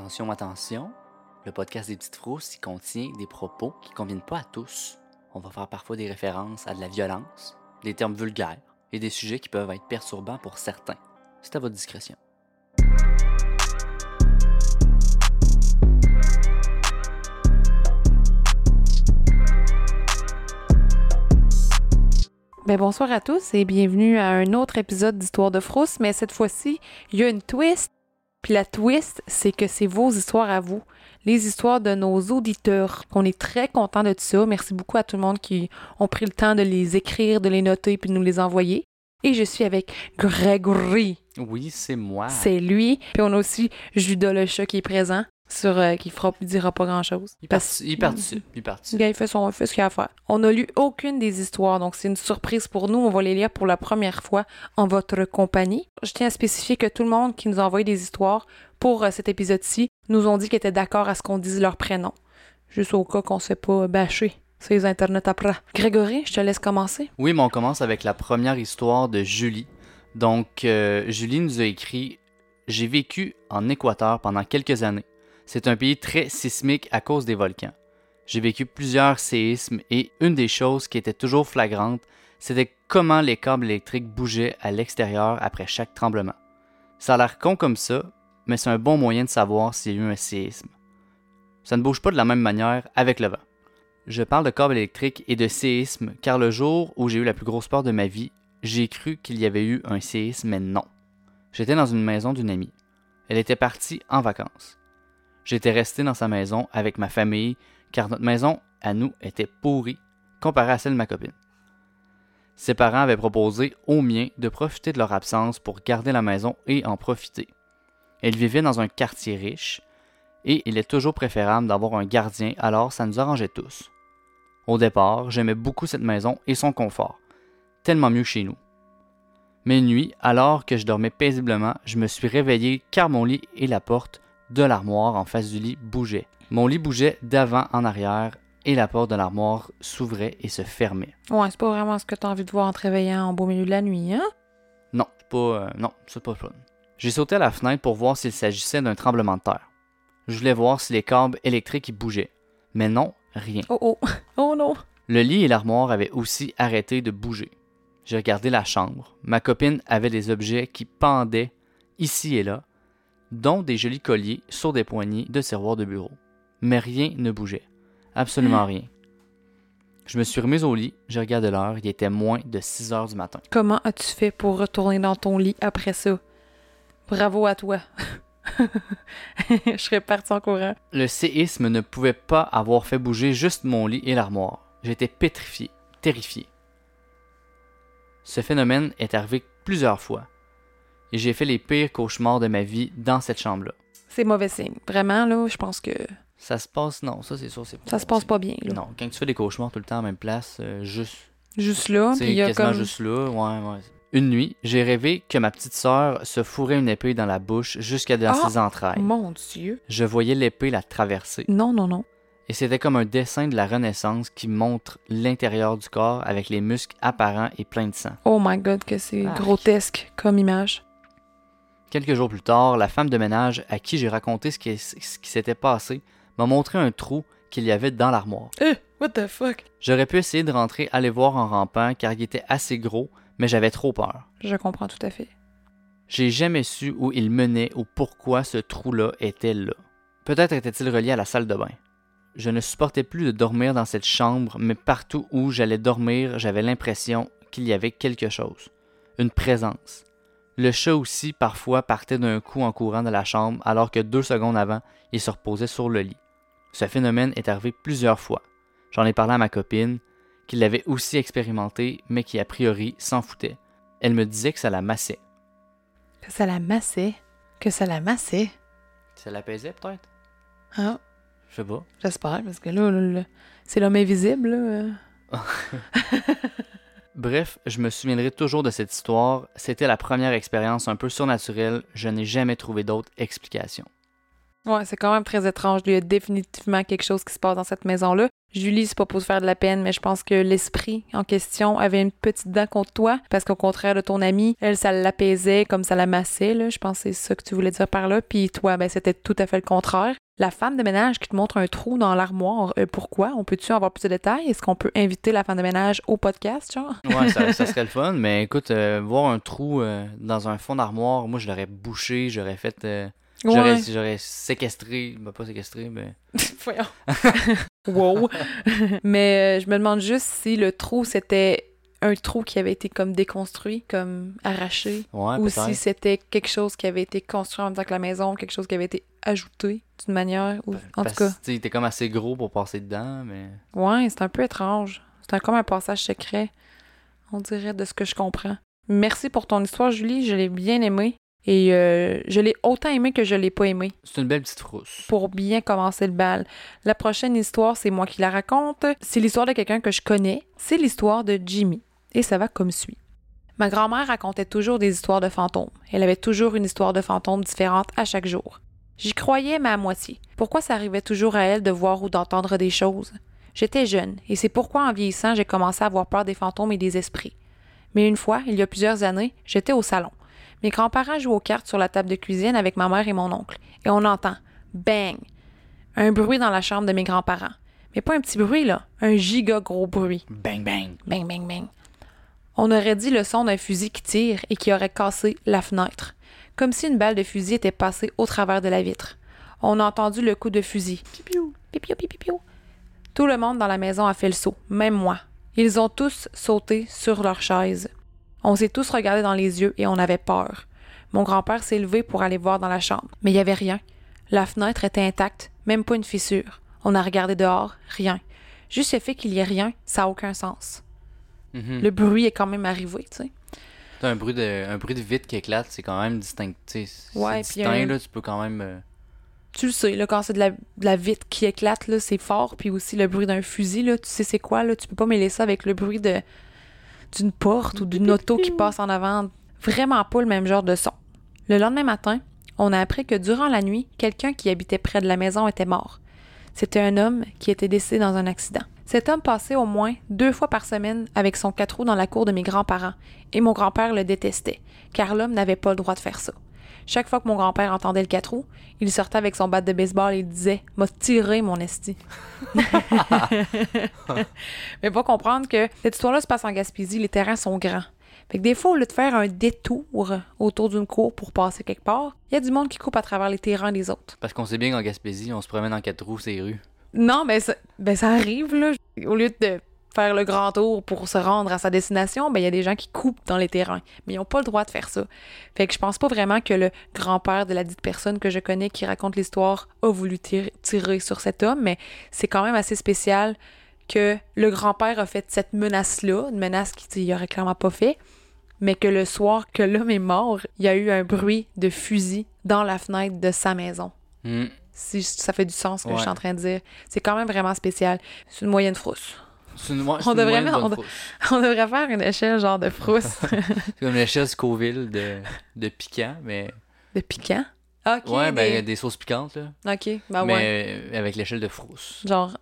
Attention, attention, le podcast des petites frousses il contient des propos qui conviennent pas à tous. On va faire parfois des références à de la violence, des termes vulgaires et des sujets qui peuvent être perturbants pour certains. C'est à votre discrétion. Ben bonsoir à tous et bienvenue à un autre épisode d'Histoire de Frousse, mais cette fois-ci, il y a une twist. Puis la twist, c'est que c'est vos histoires à vous, les histoires de nos auditeurs. On est très content de ça. Merci beaucoup à tout le monde qui ont pris le temps de les écrire, de les noter puis de nous les envoyer. Et je suis avec Grégory. Oui, c'est moi. C'est lui. Puis on a aussi Judas le chat qui est présent, sur euh, qui fera dira pas grand chose. Il part- il participe, il Le participe. gars, il fait, son, il fait ce qu'il a à faire. On n'a lu aucune des histoires, donc c'est une surprise pour nous. On va les lire pour la première fois en votre compagnie. Je tiens à spécifier que tout le monde qui nous a envoyé des histoires pour euh, cet épisode-ci nous ont dit qu'ils étaient d'accord à ce qu'on dise leur prénom. Juste au cas qu'on ne se fait pas bâcher sur les internets après. Grégory, je te laisse commencer. Oui, mais on commence avec la première histoire de Julie. Donc, euh, Julie nous a écrit J'ai vécu en Équateur pendant quelques années. C'est un pays très sismique à cause des volcans. J'ai vécu plusieurs séismes et une des choses qui était toujours flagrante, c'était comment les câbles électriques bougeaient à l'extérieur après chaque tremblement. Ça a l'air con comme ça, mais c'est un bon moyen de savoir s'il y a eu un séisme. Ça ne bouge pas de la même manière avec le vent. Je parle de câbles électriques et de séisme car le jour où j'ai eu la plus grosse peur de ma vie, j'ai cru qu'il y avait eu un séisme, mais non. J'étais dans une maison d'une amie. Elle était partie en vacances. J'étais resté dans sa maison avec ma famille car notre maison, à nous, était pourrie comparée à celle de ma copine. Ses parents avaient proposé aux miens de profiter de leur absence pour garder la maison et en profiter. Elle vivait dans un quartier riche et il est toujours préférable d'avoir un gardien alors ça nous arrangeait tous. Au départ, j'aimais beaucoup cette maison et son confort, tellement mieux chez nous. Mais une nuit, alors que je dormais paisiblement, je me suis réveillé car mon lit et la porte de l'armoire en face du lit bougeaient. Mon lit bougeait d'avant en arrière et la porte de l'armoire s'ouvrait et se fermait. Ouais, c'est pas vraiment ce que t'as envie de voir en te réveillant en beau milieu de la nuit, hein? Non, c'est pas, euh, non, c'est pas fun. J'ai sauté à la fenêtre pour voir s'il s'agissait d'un tremblement de terre. Je voulais voir si les câbles électriques y bougeaient. Mais non, rien. Oh oh! Oh non! Le lit et l'armoire avaient aussi arrêté de bouger. J'ai regardé la chambre. Ma copine avait des objets qui pendaient ici et là, dont des jolis colliers sur des poignées de serroir de bureau. Mais rien ne bougeait. Absolument rien. Je me suis remise au lit, j'ai regardé l'heure, il était moins de 6 heures du matin. Comment as-tu fait pour retourner dans ton lit après ça? Bravo à toi. Je serais partie en courant. Le séisme ne pouvait pas avoir fait bouger juste mon lit et l'armoire. J'étais pétrifié, terrifié. Ce phénomène est arrivé plusieurs fois. Et j'ai fait les pires cauchemars de ma vie dans cette chambre-là. C'est mauvais signe. Vraiment, là, je pense que Ça se passe, non, ça c'est sûr, c'est ça se passe pas bien, là. Non, quand tu fais des cauchemars tout le temps la même place, euh, juste, Juste là, puis il y a quasiment comme... juste là, ouais, ouais. Une nuit, j'ai rêvé que ma petite sœur se fourrait une épée dans la bouche jusqu'à dans Ah! ses entrailles. Mon Dieu. Je voyais l'épée la traverser. Non, non, non. Et c'était comme un dessin de la Renaissance qui montre l'intérieur du corps avec les muscles apparents et pleins de sang. Oh my God, que c'est Ah. grotesque comme image. Quelques jours plus tard, la femme de ménage à qui j'ai raconté ce qui, ce qui s'était passé m'a montré un trou qu'il y avait dans l'armoire. Eh, what the fuck? J'aurais pu essayer de rentrer aller voir en rampant car il était assez gros, mais j'avais trop peur. Je comprends tout à fait. J'ai jamais su où il menait ou pourquoi ce trou-là était là. Peut-être était-il relié à la salle de bain. Je ne supportais plus de dormir dans cette chambre, mais partout où j'allais dormir, j'avais l'impression qu'il y avait quelque chose. Une présence. Le chat aussi, parfois, partait d'un coup en courant de la chambre, alors que deux secondes avant, il se reposait sur le lit. Ce phénomène est arrivé plusieurs fois. J'en ai parlé à ma copine, qui l'avait aussi expérimenté, mais qui a priori s'en foutait. Elle me disait que ça la massait. Que ça la massait? Que ça la massait? Ça l'apaisait peut-être? Ah, Je sais pas. j'espère, parce que là, là, là, c'est l'homme invisible, là. Bref, je me souviendrai toujours de cette histoire. C'était la première expérience un peu surnaturelle. Je n'ai jamais trouvé d'autre explication. Ouais, c'est quand même très étrange. Il y a définitivement quelque chose qui se passe dans cette maison-là. Julie, c'est pas pour se faire de la peine, mais je pense que l'esprit en question avait une petite dent contre toi, parce qu'au contraire de ton amie, elle, ça l'apaisait comme ça la massait, là. Je pense que c'est ça que tu voulais dire par là. Puis toi, ben, c'était tout à fait le contraire. La femme de ménage qui te montre un trou dans l'armoire, euh, pourquoi? On peut-tu avoir plus de détails? Est-ce qu'on peut inviter la femme de ménage au podcast, genre? Ouais, ça, ça serait le fun, mais écoute, euh, voir un trou euh, dans un fond d'armoire, moi, je l'aurais bouché, j'aurais fait... J'aurais, Ouais. séquestré, ben pas séquestré, mais. Voyons. wow. Mais euh, je me demande juste si le trou, c'était un trou qui avait été comme déconstruit, comme arraché, Ouais, ou si c'était quelque chose qui avait été construit en même temps que la maison, quelque chose qui avait été ajouté d'une manière, ou en Parce tout cas. tu était comme assez gros pour passer dedans, mais. Ouais, c'est un peu étrange. C'est un- comme un passage secret, on dirait, de ce que je comprends. Merci pour ton histoire, Julie. Je l'ai bien aimée. Et euh, je l'ai autant aimée que je l'ai pas aimée. C'est une belle petite frousse. pour bien commencer le bal. La prochaine histoire, c'est moi qui la raconte. C'est l'histoire de quelqu'un que je connais. C'est l'histoire de Jimmy. Et ça va comme suit. Ma grand-mère racontait toujours des histoires de fantômes. Elle avait toujours une histoire de fantômes différente à chaque jour. J'y croyais, mais à moitié. Pourquoi ça arrivait toujours à elle de voir ou d'entendre des choses? J'étais jeune, et c'est pourquoi en vieillissant, j'ai commencé à avoir peur des fantômes et des esprits. Mais une fois, il y a plusieurs années, j'étais au salon. Mes grands-parents jouent aux cartes sur la table de cuisine avec ma mère et mon oncle, et on entend bang, un bruit dans la chambre de mes grands-parents. Mais pas un petit bruit, là, un giga gros bruit. Bang, bang. Bang, bang, bang. On aurait dit le son d'un fusil qui tire et qui aurait cassé la fenêtre, comme si une balle de fusil était passée au travers de la vitre. On a entendu le coup de fusil. Pipiou, pipiou, pipiou. Tout le monde dans la maison a fait le saut, même moi. Ils ont tous sauté sur leur chaise. On s'est tous regardés dans les yeux et on avait peur. Mon grand-père s'est levé pour aller voir dans la chambre, mais il n'y avait rien. La fenêtre était intacte, même pas une fissure. On a regardé dehors, rien. Juste le fait qu'il y ait rien, ça n'a aucun sens. Mhm. Le bruit est quand même arrivé, tu sais. Un bruit de un bruit de vitre qui éclate, c'est quand même distinct. Ouais, distinct, un- là, tu peux quand même. euh, Tu le sais, là, quand c'est de la, de la vitre qui éclate, là, c'est fort. Puis aussi le bruit d'un fusil, là, tu sais c'est quoi, là. Tu peux pas mêler ça avec le bruit de d'une porte ou d'une auto qui passe en avant. Vraiment pas le même genre de son. Le lendemain matin, on a appris que durant la nuit, quelqu'un qui habitait près de la maison était mort. C'était un homme qui était décédé dans un accident. Cet homme passait au moins deux fois par semaine avec son quatre roues dans la cour de mes grands-parents, et mon grand-père le détestait, car l'homme n'avait pas le droit de faire ça. Chaque fois que mon grand-père entendait le quatre roues, il sortait avec son bat de baseball et il disait M'a tiré, mon esti. Mais faut comprendre que cette histoire-là se passe en Gaspésie, les terrains sont grands. Fait que des fois, au lieu de faire un détour autour d'une cour pour passer quelque part, il y a du monde qui coupe à travers les terrains des autres. Parce qu'on sait bien qu'en Gaspésie, on se promène en quatre roues, ces rues. Non, mais ça, ben ça arrive, là. Au lieu de faire le grand tour pour se rendre à sa destination, ben il y a des gens qui coupent dans les terrains. Mais ils n'ont pas le droit de faire ça. Fait que je pense pas vraiment que le grand-père de la dite personne que je connais qui raconte l'histoire a voulu tir- tirer sur cet homme, mais c'est quand même assez spécial que le grand-père a fait cette menace-là, une menace qu'il aurait clairement pas fait, mais que le soir que l'homme est mort, il y a eu un bruit de fusil dans la fenêtre de sa maison Hmm. si ça fait du sens ce que Ouais. je suis en train de dire. C'est quand même vraiment spécial. C'est une moyenne frousse. Une, ouais, On devrait on-. On faire une échelle genre de frousse, C'est comme l'échelle Scoville de, de piquant, mais. de piquant? Ok. ouais, ben, il y a des- des sauces piquantes, là. Ok, ben mais ouais. euh, avec l'échelle de frousse. Genre,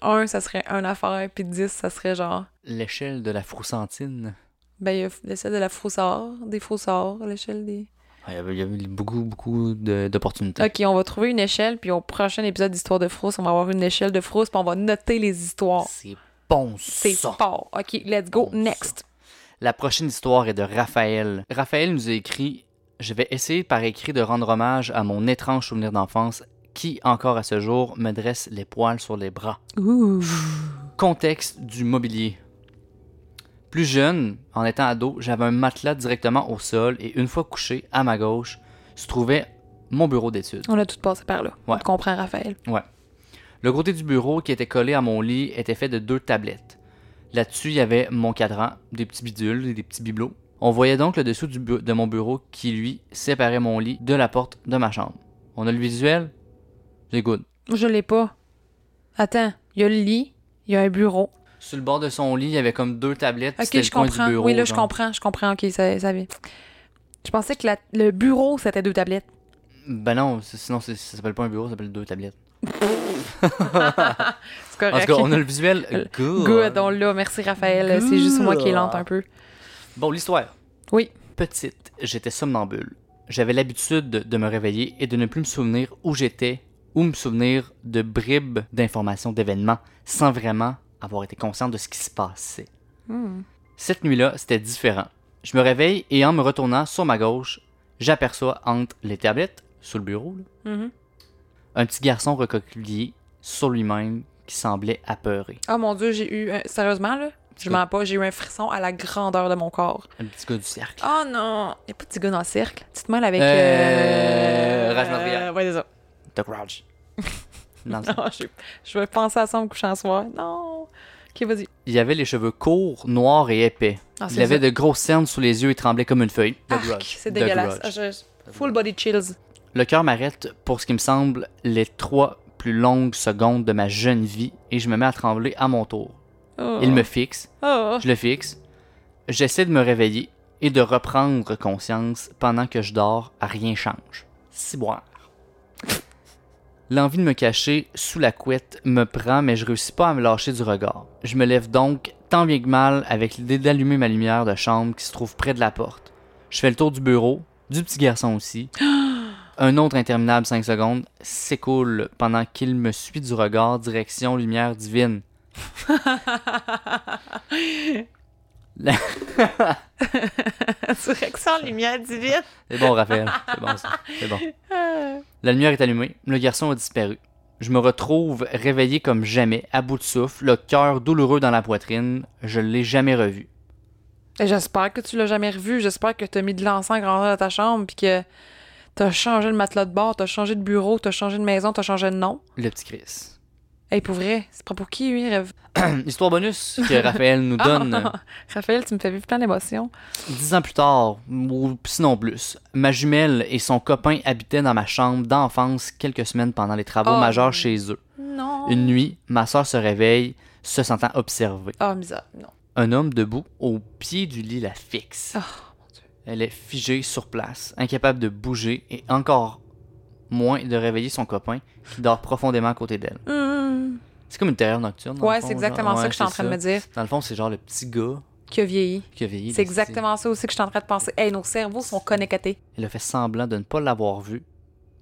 un, ça serait un affaire, puis 10, ça serait genre. L'échelle de la froussantine. Ben, il y a l'échelle de la froussard, des froussards, l'échelle des. Ouais, Il y y avait beaucoup, beaucoup d'opportunités. Ok, on va trouver une échelle, puis au prochain épisode d'Histoire de frousse, on va avoir une échelle de frousse, puis on va noter les histoires. C'est bon, C'est ça. fort. Ok, let's go, next. La prochaine histoire est de Raphaël. Raphaël nous a écrit Je vais essayer par écrit de rendre hommage à mon étrange souvenir d'enfance qui, encore à ce jour, me dresse les poils sur les bras. Ouh. Contexte du mobilier. Plus jeune, en étant ado, j'avais un matelas directement au sol et une fois couché, à ma gauche, se trouvait mon bureau d'études. On a tout passé par là. On Ouais. te comprend, Raphaël. Le côté du bureau qui était collé à mon lit était fait de deux tablettes. Là-dessus, il y avait mon cadran, des petits bidules et des petits bibelots. On voyait donc le dessous du de mon bureau qui, lui, séparait mon lit de la porte de ma chambre. On a le visuel? C'est good. Je l'ai pas. Attends, il y a le lit, il y a un bureau. Sur le bord de son lit, il y avait comme deux tablettes. Ok, je le coin comprends. du bureau. oui, là, je comprends, je comprends. Ok, ça, ça vient. Je pensais que la- le bureau, c'était deux tablettes. Ben non, sinon ça s'appelle pas un bureau, ça s'appelle deux tablettes. C'est En tout cas, on a le visuel good. Good, on l'a. Merci, Raphaël. C'est juste moi qui est lente un peu. Bon, l'histoire. Oui. Petite, j'étais somnambule. J'avais l'habitude de, me réveiller et de ne plus me souvenir où j'étais ou me souvenir de bribes d'informations, d'événements, sans vraiment avoir été conscient de ce qui se passait. Hmm. Cette nuit-là, c'était différent. Je me réveille et en me retournant sur ma gauche, j'aperçois entre les tablettes, sous le bureau, là, Mhm. Un petit garçon recroquevillé sur lui-même qui semblait apeuré. Oh mon dieu, j'ai eu. un- Sérieusement, là, je mens pas, j'ai eu un frisson à la grandeur de mon corps. Un petit gars du cercle. Oh non! Y'a pas de petit gars dans le cercle. Tu te mêles avec. Euh, Raj Madrigal. ouais, c'est ça. The Non, je, je vais penser à ça en me couchant ce soir. Non! Ok, vas-y. Il avait les cheveux courts, noirs et épais. Ah, Il avait ça. de grosses cernes sous les yeux et tremblait comme une feuille. The Arc, c'est dégueulasse. Ah, je- Full body chills. Le cœur m'arrête pour ce qui me semble les trois plus longues secondes de ma jeune vie et je me mets à trembler à mon tour. Oh. Il me fixe, Oh. je le fixe. J'essaie de me réveiller et de reprendre conscience pendant que je dors, rien change. Ciboire. L'envie de me cacher sous la couette me prend, mais je réussis pas à me lâcher du regard. Je me lève donc, tant bien que mal, avec l'idée d'allumer ma lumière de chambre qui se trouve près de la porte. Je fais le tour du bureau, du petit garçon aussi. Un autre interminable 5 secondes s'écoule pendant qu'il me suit du regard direction lumière divine. La- Direction lumière divine? C'est bon, Raphaël. C'est bon, ça. C'est bon. La lumière est allumée. Le garçon a disparu. Je me retrouve réveillé comme jamais, à bout de souffle, le cœur douloureux dans la poitrine. Je ne l'ai jamais revu. Et J'espère que tu l'as jamais revu. J'espère que t'as mis de l'encens grandeur dans ta chambre puis que t'as changé le matelas de bord, t'as changé de bureau, t'as changé de maison, t'as changé de nom. Le petit Chris. Hey, pour vrai, c'est pas pour qui, lui, rêve. Histoire bonus que Raphaël nous donne. Ah, Raphaël, tu me fais vivre plein d'émotions. Dix ans plus tard, ou sinon plus, ma jumelle et son copain habitaient dans ma chambre d'enfance quelques semaines pendant les travaux Oh. majeurs chez eux. Non. Une nuit, ma soeur se réveille, se sentant observée. Oh, misère. Non. Un homme debout au pied du lit la fixe. Oh. Elle est figée sur place, incapable de bouger et encore moins de réveiller son copain qui dort profondément à côté d'elle. Hum. C'est comme une terreur nocturne. Ouais, c'est exactement genre. ça que je suis en c'est train de me dire. Dans le fond, c'est genre le petit gars Qui a vieilli. qui a vieilli. C'est là, exactement ça aussi que je suis en train de penser. Hey, nos cerveaux sont connectés. Elle a fait semblant de ne pas l'avoir vu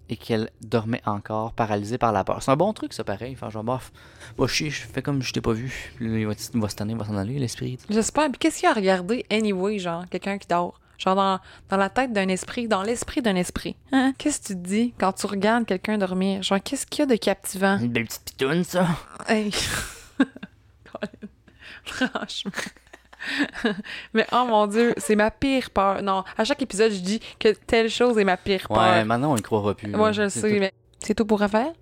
et qu'elle dormait encore, paralysée par la peur. C'est un bon truc, ça, pareil. Faire genre, bof, pas chier, je fais comme je t'ai pas vu. Puis il va, va se tanner, il va s'en aller, l'esprit. J'espère. Puis qu'est-ce qu'il a à regarder, anyway, genre, quelqu'un qui dort? Genre dans, dans la tête d'un esprit, dans l'esprit d'un esprit. Hein? Qu'est-ce que tu te dis quand tu regardes quelqu'un dormir? Genre, qu'est-ce qu'il y a de captivant? Une belle petite pitoune, ça. Hey. Franchement. Mais oh mon dieu, c'est ma pire peur. Non, à chaque épisode, je dis que telle chose est ma pire peur. Ouais, maintenant, on y croira plus. Moi, je le sais, tout. mais c'est tout pour Raphaël?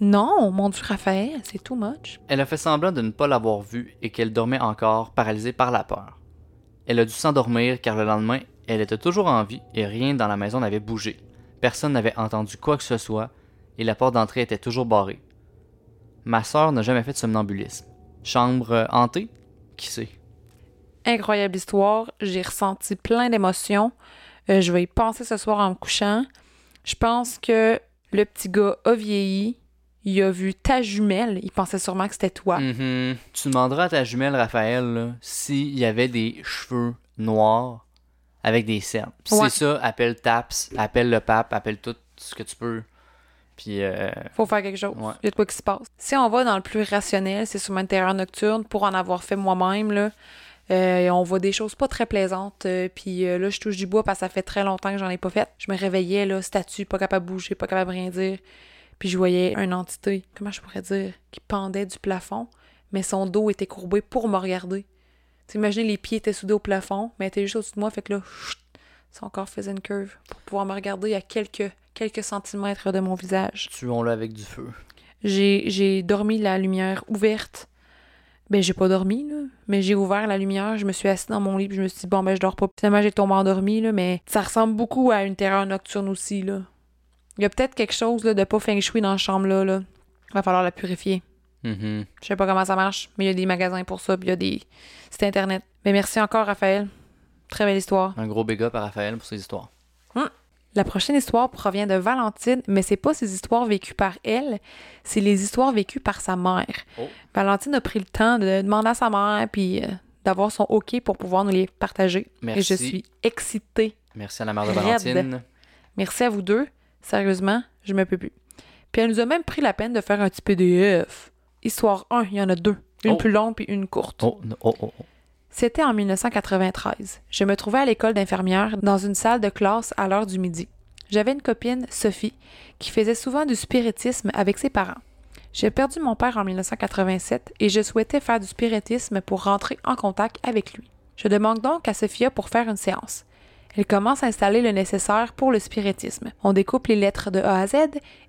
Non, mon dieu, Raphaël, c'est too much. Elle a fait semblant de ne pas l'avoir vu et qu'elle dormait encore, paralysée par la peur. Elle a dû s'endormir car le lendemain, elle était toujours en vie et rien dans la maison n'avait bougé. Personne n'avait entendu quoi que ce soit et la porte d'entrée était toujours barrée. Ma sœur n'a jamais fait de somnambulisme. Chambre euh, hantée? Qui sait? Incroyable histoire. J'ai ressenti plein d'émotions. Euh, je vais y penser ce soir en me couchant. Je pense que le petit gars a vieilli. Il a vu ta jumelle. Il pensait sûrement que c'était toi. Mhm. Tu demanderas à ta jumelle Raphaël s'il y avait des cheveux noirs avec des cernes. Ouais. c'est ça, appelle Taps, appelle le pape, appelle tout ce que tu peux. Puis euh, Faut faire quelque chose. Ouais. Il y a de quoi qui se passe. Si on va dans le plus rationnel, c'est sur une terreur nocturne pour en avoir fait moi-même. Là. Euh, on voit des choses pas très plaisantes. euh, puis euh, là, je touche du bois parce que ça fait très longtemps que j'en ai pas fait. Je me réveillais, là, statue, pas capable de bouger, pas capable de rien dire. Puis je voyais une entité, comment je pourrais dire, qui pendait du plafond, mais son dos était courbé pour me regarder. T'imagines, les pieds étaient soudés au plafond, mais elle était juste au-dessus de moi, fait que là, chut, son corps faisait une curve pour pouvoir me regarder à quelques, quelques centimètres de mon visage. tuons-le avec du feu. J'ai, j'ai dormi la lumière ouverte. Ben, j'ai pas dormi, là. Mais j'ai ouvert la lumière, je me suis assise dans mon lit, puis je me suis dit, bon, ben, je dors pas. Finalement, j'ai tombé endormi, là, mais ça ressemble beaucoup à une terreur nocturne aussi, là. Il y a peut-être quelque chose, là, de pas feng shui dans la chambre-là, là. Va falloir la purifier. Mhm. Je sais pas comment ça marche, mais il y a des magasins pour ça, puis il y a des sites internet. Mais merci encore, Raphaël. Très belle histoire. Un gros big up à Raphaël pour ses histoires. La prochaine histoire provient de Valentine, mais c'est pas ses histoires vécues par elle, c'est les histoires vécues par sa mère. Oh. Valentine a pris le temps de demander à sa mère puis euh, d'avoir son OK pour pouvoir nous les partager. Merci. Et je suis excitée. Merci à la mère de Raide. Valentine. Merci à vous deux. Sérieusement, je me peux plus. Puis elle nous a même pris la peine de faire un petit PDF. Histoire 1, il y en a deux. Une Oh. plus longue puis une courte. Oh, no- oh, oh, oh. C'était en 1993. Je me trouvais à l'école d'infirmière dans une salle de classe à l'heure du midi. J'avais une copine, Sophie, qui faisait souvent du spiritisme avec ses parents. J'ai perdu mon père en 1987 et je souhaitais faire du spiritisme pour rentrer en contact avec lui. Je demande donc à Sophia pour faire une séance. Elle commence à installer le nécessaire pour le spiritisme. On découpe les lettres de A à Z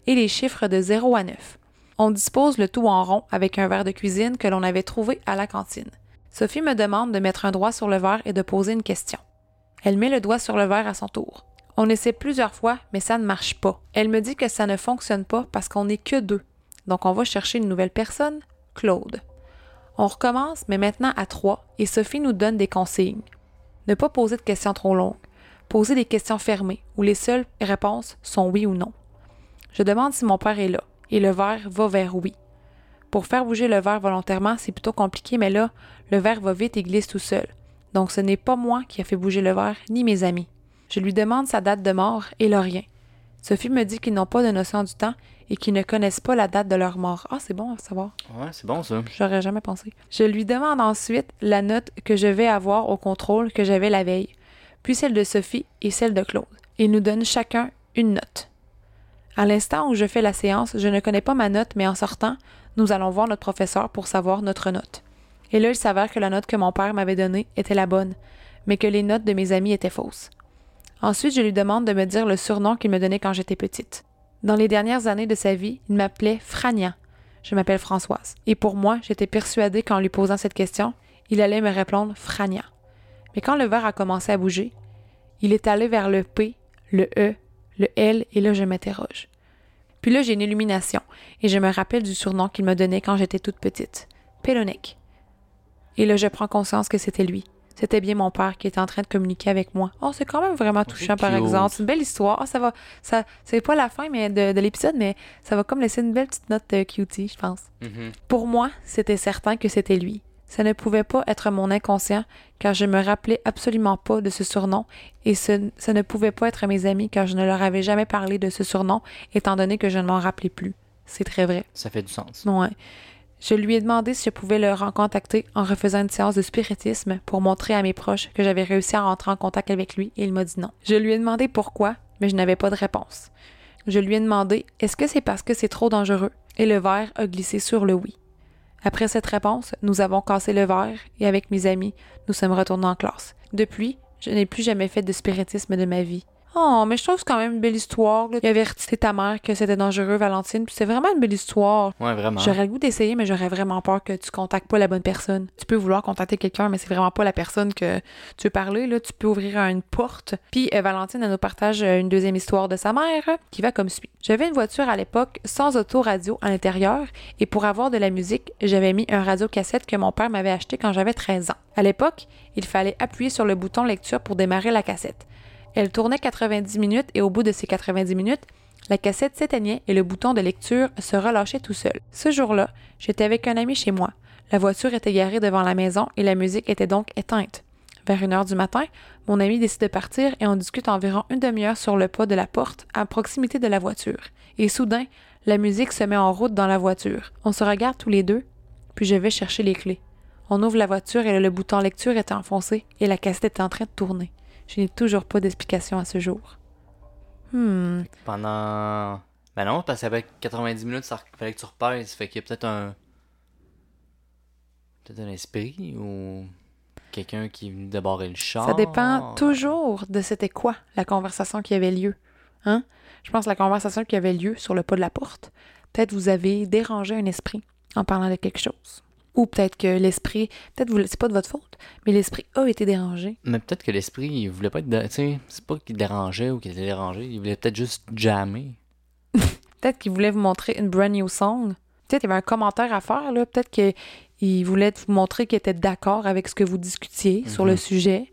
et les chiffres de 0 à 9. On dispose le tout en rond avec un verre de cuisine que l'on avait trouvé à la cantine. Sophie me demande de mettre un doigt sur le verre et de poser une question. Elle met le doigt sur le verre à son tour. On essaie plusieurs fois, mais ça ne marche pas. Elle me dit que ça ne fonctionne pas parce qu'on n'est que deux. Donc on va chercher une nouvelle personne, Claude. On recommence, mais maintenant à trois, et Sophie nous donne des consignes. Ne pas poser de questions trop longues. Poser des questions fermées, où les seules réponses sont oui ou non. Je demande si mon père est là, et le verre va vers oui. Pour faire bouger le verre volontairement, c'est plutôt compliqué, mais là, le verre va vite et glisse tout seul. Donc ce n'est pas moi qui a fait bouger le verre, ni mes amis. Je lui demande sa date de mort et le rien. Sophie me dit qu'ils n'ont pas de notion du temps et qu'ils ne connaissent pas la date de leur mort. Ah, c'est bon à savoir. Ouais, c'est bon ça. J'aurais jamais pensé. Je lui demande ensuite la note que je vais avoir au contrôle que j'avais la veille, puis celle de Sophie et celle de Claude. Ils nous donnent chacun une note. À l'instant où je fais la séance, je ne connais pas ma note, mais en sortant, nous allons voir notre professeur pour savoir notre note. Et là, il s'avère que la note que mon père m'avait donnée était la bonne, mais que les notes de mes amis étaient fausses. Ensuite, je lui demande de me dire le surnom qu'il me donnait quand j'étais petite. Dans les dernières années de sa vie, il m'appelait Frania. Je m'appelle Françoise. Et pour moi, j'étais persuadée qu'en lui posant cette question, il allait me répondre Frania. Mais quand le verre a commencé à bouger, il est allé vers le P, le E, le L, et là, je m'interroge. Puis là, j'ai une illumination, et je me rappelle du surnom qu'il me donnait quand j'étais toute petite. Pélonique. Et là, je prends conscience que c'était lui. C'était bien mon père qui était en train de communiquer avec moi. Oh, c'est quand même vraiment Oh, touchant, par exemple. C'est une belle histoire. Ah, ça va. Ça, c'est pas la fin mais de, de l'épisode, mais ça va comme laisser une belle petite note de cutie, je pense. Mhm. Pour moi, c'était certain que c'était lui. Ça ne pouvait pas être mon inconscient, car je me rappelais absolument pas de ce surnom, et ce, ça ne pouvait pas être mes amis, car je ne leur avais jamais parlé de ce surnom, étant donné que je ne m'en rappelais plus. C'est très vrai. Ça fait du sens. Ouais. Je lui ai demandé si je pouvais le recontacter en refaisant une séance de spiritisme pour montrer à mes proches que j'avais réussi à rentrer en contact avec lui et il m'a dit non. Je lui ai demandé pourquoi, mais je n'avais pas de réponse. Je lui ai demandé est-ce que c'est parce que c'est trop dangereux et le verre a glissé sur le oui. Après cette réponse, nous avons cassé le verre et avec mes amis, nous sommes retournés en classe. Depuis, je n'ai plus jamais fait de spiritisme de ma vie. Oh, mais je trouve que c'est quand même une belle histoire. là. Il ta mère que c'était dangereux, Valentine, puis c'est vraiment une belle histoire. Ouais, vraiment. J'aurais le goût d'essayer, mais j'aurais vraiment peur que tu contactes pas la bonne personne. Tu peux vouloir contacter quelqu'un, mais c'est vraiment pas la personne que tu veux parler. Là, tu peux ouvrir une porte. Puis euh, Valentine, elle nous partage euh, une deuxième histoire de sa mère euh, qui va comme suit. J'avais une voiture à l'époque sans autoradio à l'intérieur et pour avoir de la musique, j'avais mis un radio-cassette que mon père m'avait acheté quand j'avais 13 ans. À l'époque, il fallait appuyer sur le bouton lecture pour démarrer la cassette. Elle tournait 90 minutes et au bout de ces 90 minutes, la cassette s'éteignait et le bouton de lecture se relâchait tout seul. Ce jour-là, j'étais avec un ami chez moi. La voiture était garée devant la maison et la musique était donc éteinte. Vers une heure du matin, mon ami décide de partir et on discute environ une demi-heure sur le pas de la porte à proximité de la voiture. Et soudain, la musique se met en route dans la voiture. On se regarde tous les deux, puis je vais chercher les clés. On ouvre la voiture et le bouton lecture était enfoncé et la cassette était en train de tourner. Je n'ai toujours pas d'explication à ce jour. Hmm. Pendant. Ben non, parce qu'avec 90 minutes, ça fallait que tu repasses. Fait qu'il y a peut-être un. Peut-être un esprit ou quelqu'un qui est venu débarrer le char. Ça dépend toujours de c'était quoi la conversation qui avait lieu. Hein? Je pense que la conversation qui avait lieu sur le pas de la porte, peut-être vous avez dérangé un esprit en parlant de quelque chose. Ou peut-être que l'esprit, peut-être vous, c'est pas de votre faute, mais l'esprit a été dérangé. Mais peut-être que l'esprit, il voulait pas être. Tu sais, c'est pas qu'il dérangeait ou qu'il était dérangé. Il voulait peut-être juste jammer. Peut-être qu'il voulait vous montrer une brand new song. Peut-être qu'il y avait un commentaire à faire, là. Peut-être qu'il voulait vous montrer qu'il était d'accord avec ce que vous discutiez sur le Mhm. sujet.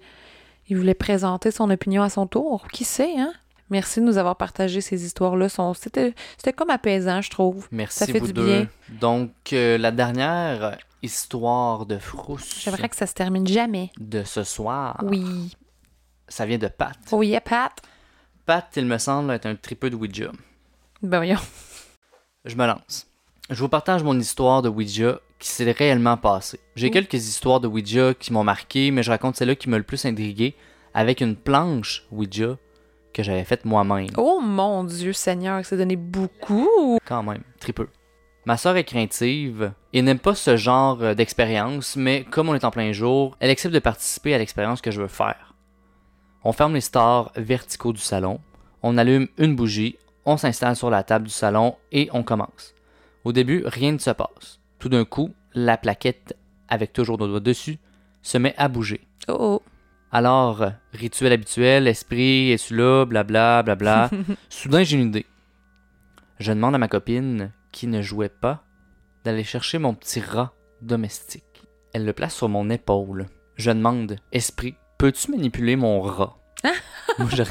Il voulait présenter son opinion à son tour. Qui sait, hein? Merci de nous avoir partagé ces histoires-là. C'était c'était comme apaisant, je trouve. Merci Ça fait vous du deux. bien. Donc, euh, la dernière histoire de frousse J'aimerais que ça se termine jamais. de ce soir, Oui. ça vient de Pat. Oh yeah, Pat. Pat, il me semble, être un tripeux de Ouija. Ben voyons. Je me lance. Je vous partage mon histoire de Ouija qui s'est réellement passée. J'ai quelques histoires de Ouija qui m'ont marqué, mais je raconte celle-là qui m'a le plus intrigué avec une planche Ouija que j'avais faite moi-même. Oh mon Dieu Seigneur, ça donné beaucoup. Quand même, très peu. Ma sœur est craintive et n'aime pas ce genre euh, d'expérience, mais comme on est en plein jour, elle accepte de participer à l'expérience que je veux faire. On ferme les stars verticaux du salon, on allume une bougie, on s'installe sur la table du salon et on commence. Au début, rien ne se passe. Tout d'un coup, la plaquette, avec toujours nos doigts dessus, se met à bouger. Oh oh. Alors, rituel habituel, esprit, es-tu là, blabla, blabla. Soudain, j'ai une idée. Je demande à ma copine, qui ne jouait pas, d'aller chercher mon petit rat domestique. Elle le place sur mon épaule. Je demande, Esprit, peux-tu manipuler mon rat? Moi, je-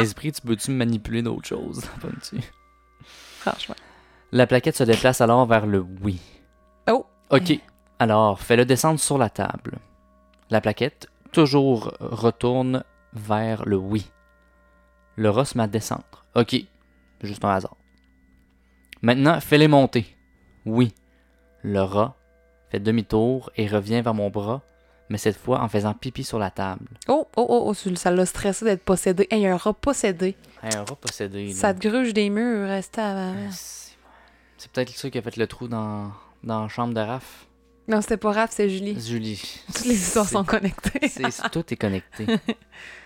Esprit, tu peux-tu manipuler d'autres choses? Franchement. La plaquette se déplace alors vers le oui. Oh. Ok, alors fais-le descendre sur la table. La plaquette toujours retourne vers le oui. Le rat se met à descendre. Ok, juste un hasard. Maintenant, fais-les monter. Oui. Le rat fait demi-tour et revient vers mon bras, mais cette fois en faisant pipi sur la table. Oh, oh, oh, oh, ça l'a stressé d'être possédé. Hey, un rat possédé. Hey, un rat possédé. Ça te gruge des murs, reste à... C'est c'est peut-être ça qui a fait le trou dans, dans la chambre de Raph. Non, c'était pas Raph, c'est Julie. Julie. Toutes les histoires sont connectées. Tout est connecté.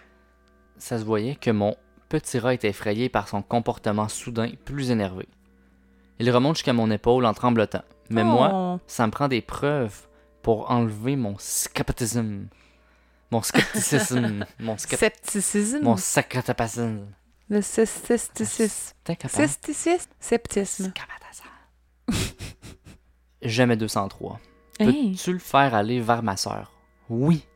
Ça se voyait que mon petit rat était effrayé par son comportement soudain plus énervé. Il remonte jusqu'à mon épaule en tremblotant. Mais moi, Oh. ça me prend des preuves pour enlever mon scepticisme. Mon scepticisme. mon scepticisme. Scepticisme? Mon sacratapacisme. Le capable? Cesticisme. Sceptisme. Jamais 203. Hey. Peux-tu le faire aller vers ma sœur? Oui.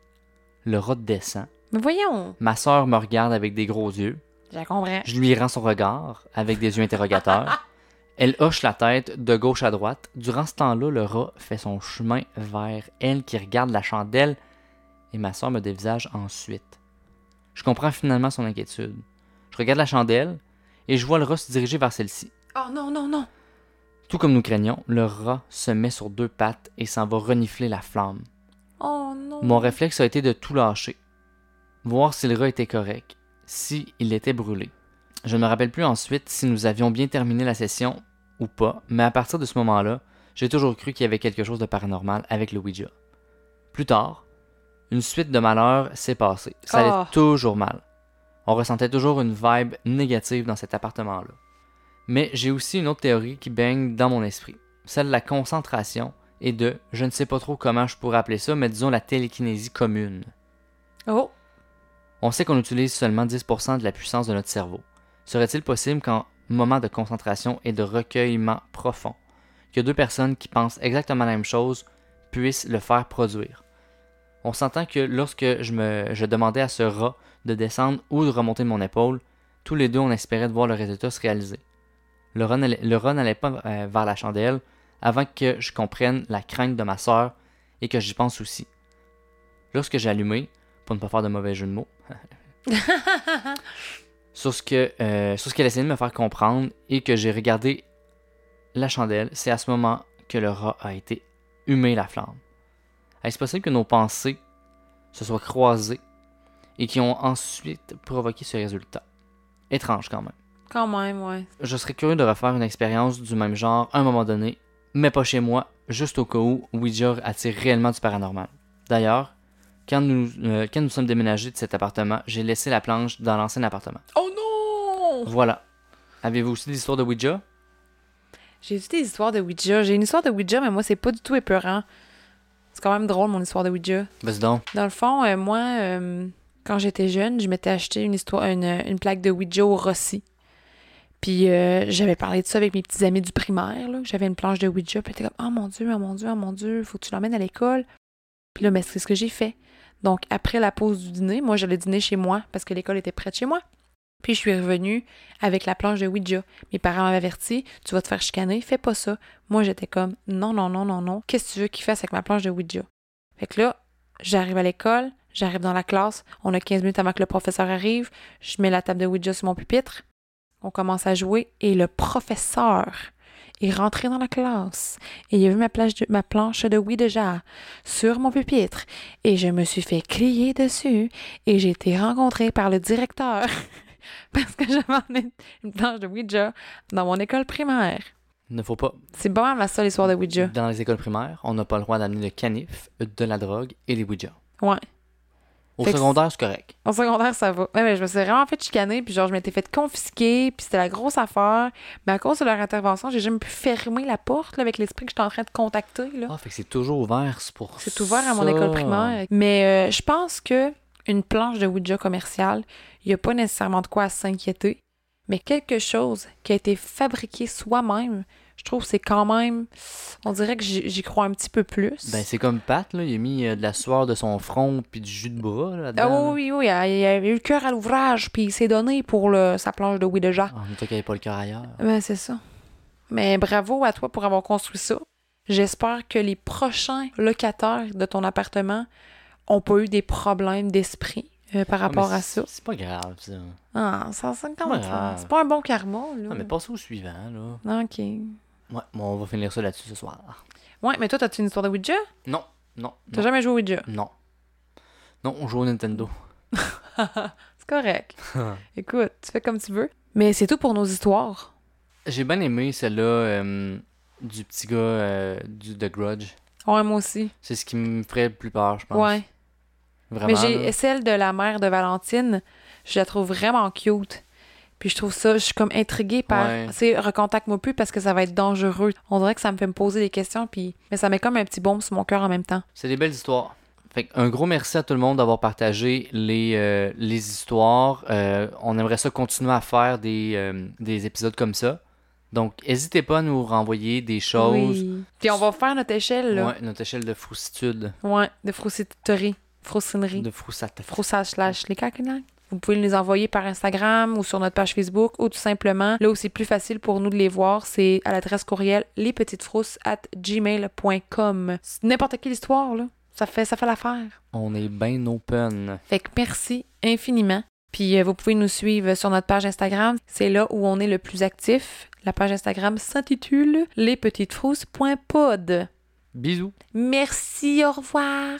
Le rat descend. Mais voyons. Ma sœur me regarde avec des gros yeux. Je comprends. Je lui rends son regard avec des yeux interrogateurs. Elle hoche la tête de gauche à droite. Durant ce temps-là, le rat fait son chemin vers elle qui regarde la chandelle et ma soeur me dévisage ensuite. Je comprends finalement son inquiétude. Je regarde la chandelle et je vois le rat se diriger vers celle-ci. Oh non, non, non. Tout comme nous craignions, le rat se met sur deux pattes et s'en va renifler la flamme. Oh non. Mon réflexe a été de tout lâcher. Voir si le rat était correct, si il était brûlé. Je ne me rappelle plus ensuite si nous avions bien terminé la session ou pas, mais à partir de ce moment-là, j'ai toujours cru qu'il y avait quelque chose de paranormal avec le Ouija. Plus tard, une suite de malheurs s'est passée. Ça allait Ah. toujours mal. On ressentait toujours une vibe négative dans cet appartement-là. Mais j'ai aussi une autre théorie qui baigne dans mon esprit, celle de la concentration et de, je ne sais pas trop comment je pourrais appeler ça, mais disons la télékinésie commune. Oh. On sait qu'on utilise seulement 10% de la puissance de notre cerveau. Serait-il possible qu'en moment de concentration et de recueillement profond, que deux personnes qui pensent exactement la même chose puissent le faire produire? On s'entend que lorsque je, me, je demandais à ce rat de descendre ou de remonter mon épaule, tous les deux on espérait de voir le résultat se réaliser. Le n'allait le rat n'allait pas euh, vers la chandelle avant que je comprenne la crainte de ma sœur et que j'y pense aussi. Lorsque j'ai allumé, pour ne pas faire de mauvais jeu de mots, sur ce que euh, sur ce qu'elle essayait de me faire comprendre et que j'ai regardé la chandelle, c'est à ce moment que le rat a été humé la flamme. Est-ce possible que nos pensées se soient croisées et qui ont ensuite provoqué ce résultat? Étrange quand même. Quand même, ouais. Je serais curieux de refaire une expérience du même genre à un moment donné, mais pas chez moi, juste au cas où Ouija attire réellement du paranormal. D'ailleurs, quand nous, euh, quand nous sommes déménagés de cet appartement, j'ai laissé la planche dans l'ancien appartement. Oh non! Voilà. Avez-vous aussi des histoires de Ouija? J'ai vu des histoires de Ouija. J'ai une histoire de Ouija, mais moi, c'est pas du tout épeurant. C'est quand même drôle, mon histoire de Ouija. Vas-y donc. Dans le fond, euh, moi, euh, quand j'étais jeune, je m'étais acheté une histoire, une, une plaque de Ouija au Rossi. Puis euh, j'avais parlé de ça avec mes petits amis du primaire. J'avais une planche de Ouija. Puis j'étais comme, oh mon Dieu, oh mon Dieu, oh mon Dieu, faut que tu l'emmènes à l'école. Puis là, ben, c'est ce que j'ai fait. Donc, après la pause du dîner, moi, j'allais dîner chez moi parce que l'école était près de chez moi. Puis je suis revenue avec la planche de Ouija. Mes parents m'avaient averti, tu vas te faire chicaner, fais pas ça. Moi, j'étais comme, non, non, non, non, non. Qu'est-ce que tu veux qu'il fasse avec ma planche de Ouija? Fait que là, j'arrive à l'école, j'arrive dans la classe, on a 15 minutes avant que le professeur arrive, je mets la table de Ouija sur mon pupitre, on commence à jouer et le professeur est rentré dans la classe et il a vu ma, plage de, ma planche de Ouija sur mon pupitre et je me suis fait crier dessus et j'ai été rencontrée par le directeur parce que j'avais une planche de Ouija dans mon école primaire. Ne faut pas. C'est pas mal ma seule histoire de Ouija. Dans les écoles primaires, on n'a pas le droit d'amener le canif, de la drogue et les Ouija. Ouais. Au Fait secondaire, c'est correct. Au secondaire, ça va. Ouais, mais je me suis vraiment fait chicaner, puis genre, je m'étais fait confisquer, puis c'était la grosse affaire. Mais à cause de leur intervention, j'ai jamais pu fermer la porte là, avec l'esprit que j'étais en train de contacter. Là. Ah, fait que c'est toujours ouvert, c'est pour C'est ouvert à mon école primaire. Mais euh, je pense que une planche de Ouija commerciale, il n'y a pas nécessairement de quoi s'inquiéter. Mais quelque chose qui a été fabriqué soi-même, je trouve que c'est quand même. On dirait que j'y crois un petit peu plus. Ben, c'est comme Pat, là. Il a mis euh, de la sueur de son front puis du jus de bras là, Ah là-dedans. oui, oui, oui, il a- il avait eu le cœur à l'ouvrage, puis il s'est donné pour le, sa planche de Ouija. Ah, mais toi qui n'avais pas le cœur ailleurs. Ben, c'est ça. Mais bravo à toi pour avoir construit ça. J'espère que les prochains locataires de ton appartement ont pas eu des problèmes d'esprit euh, par Ah, rapport à ça. C'est pas grave, ça. Ah, 150 Ouais, grave. C'est pas un bon karma, là. Non, mais passe au suivant, là. Ok. Ouais, bon, on va finir ça là-dessus ce soir. Ouais, mais toi, t'as-tu une histoire de Ouija? Non, non, T'as non, jamais joué au Ouija? non. Non, on joue au Nintendo. C'est correct. Écoute, tu fais comme tu veux. Mais c'est tout pour nos histoires. J'ai bien aimé celle-là euh, du petit gars euh, du The Grudge. Ouais, moi aussi. C'est ce qui me ferait le plus peur, je pense. Ouais. Vraiment. Mais j'ai là. celle de la mère de Valentine, je la trouve vraiment cute. Puis je trouve ça, je suis comme intriguée par, Ouais. tu sais, recontacte-moi plus parce que ça va être dangereux. On dirait que ça me fait me poser des questions, puis mais ça met comme un petit baume sur mon cœur en même temps. C'est des belles histoires. Fait que un gros merci à tout le monde d'avoir partagé les, euh, les histoires. Euh, on aimerait ça continuer à faire des, euh, des épisodes comme ça. Donc, n'hésitez pas à nous renvoyer des choses. Oui. Puis on va faire notre échelle, là. Ouais, notre échelle de froussitude, Ouais, de froussiterie, froussinerie, de froussate. froussage slash les. Vous pouvez les envoyer par Instagram ou sur notre page Facebook ou tout simplement, là où c'est plus facile pour nous de les voir, c'est à l'adresse courriel lespetitesfrousses at gmail.com. C'est N'importe quelle histoire, là. Ça fait, ça fait l'affaire. On est bien open. Fait que merci infiniment. Puis euh, vous pouvez nous suivre sur notre page Instagram. C'est là où on est le plus actif. La page Instagram s'intitule lespetitesfrousses.pod. Bisous. Merci, au revoir.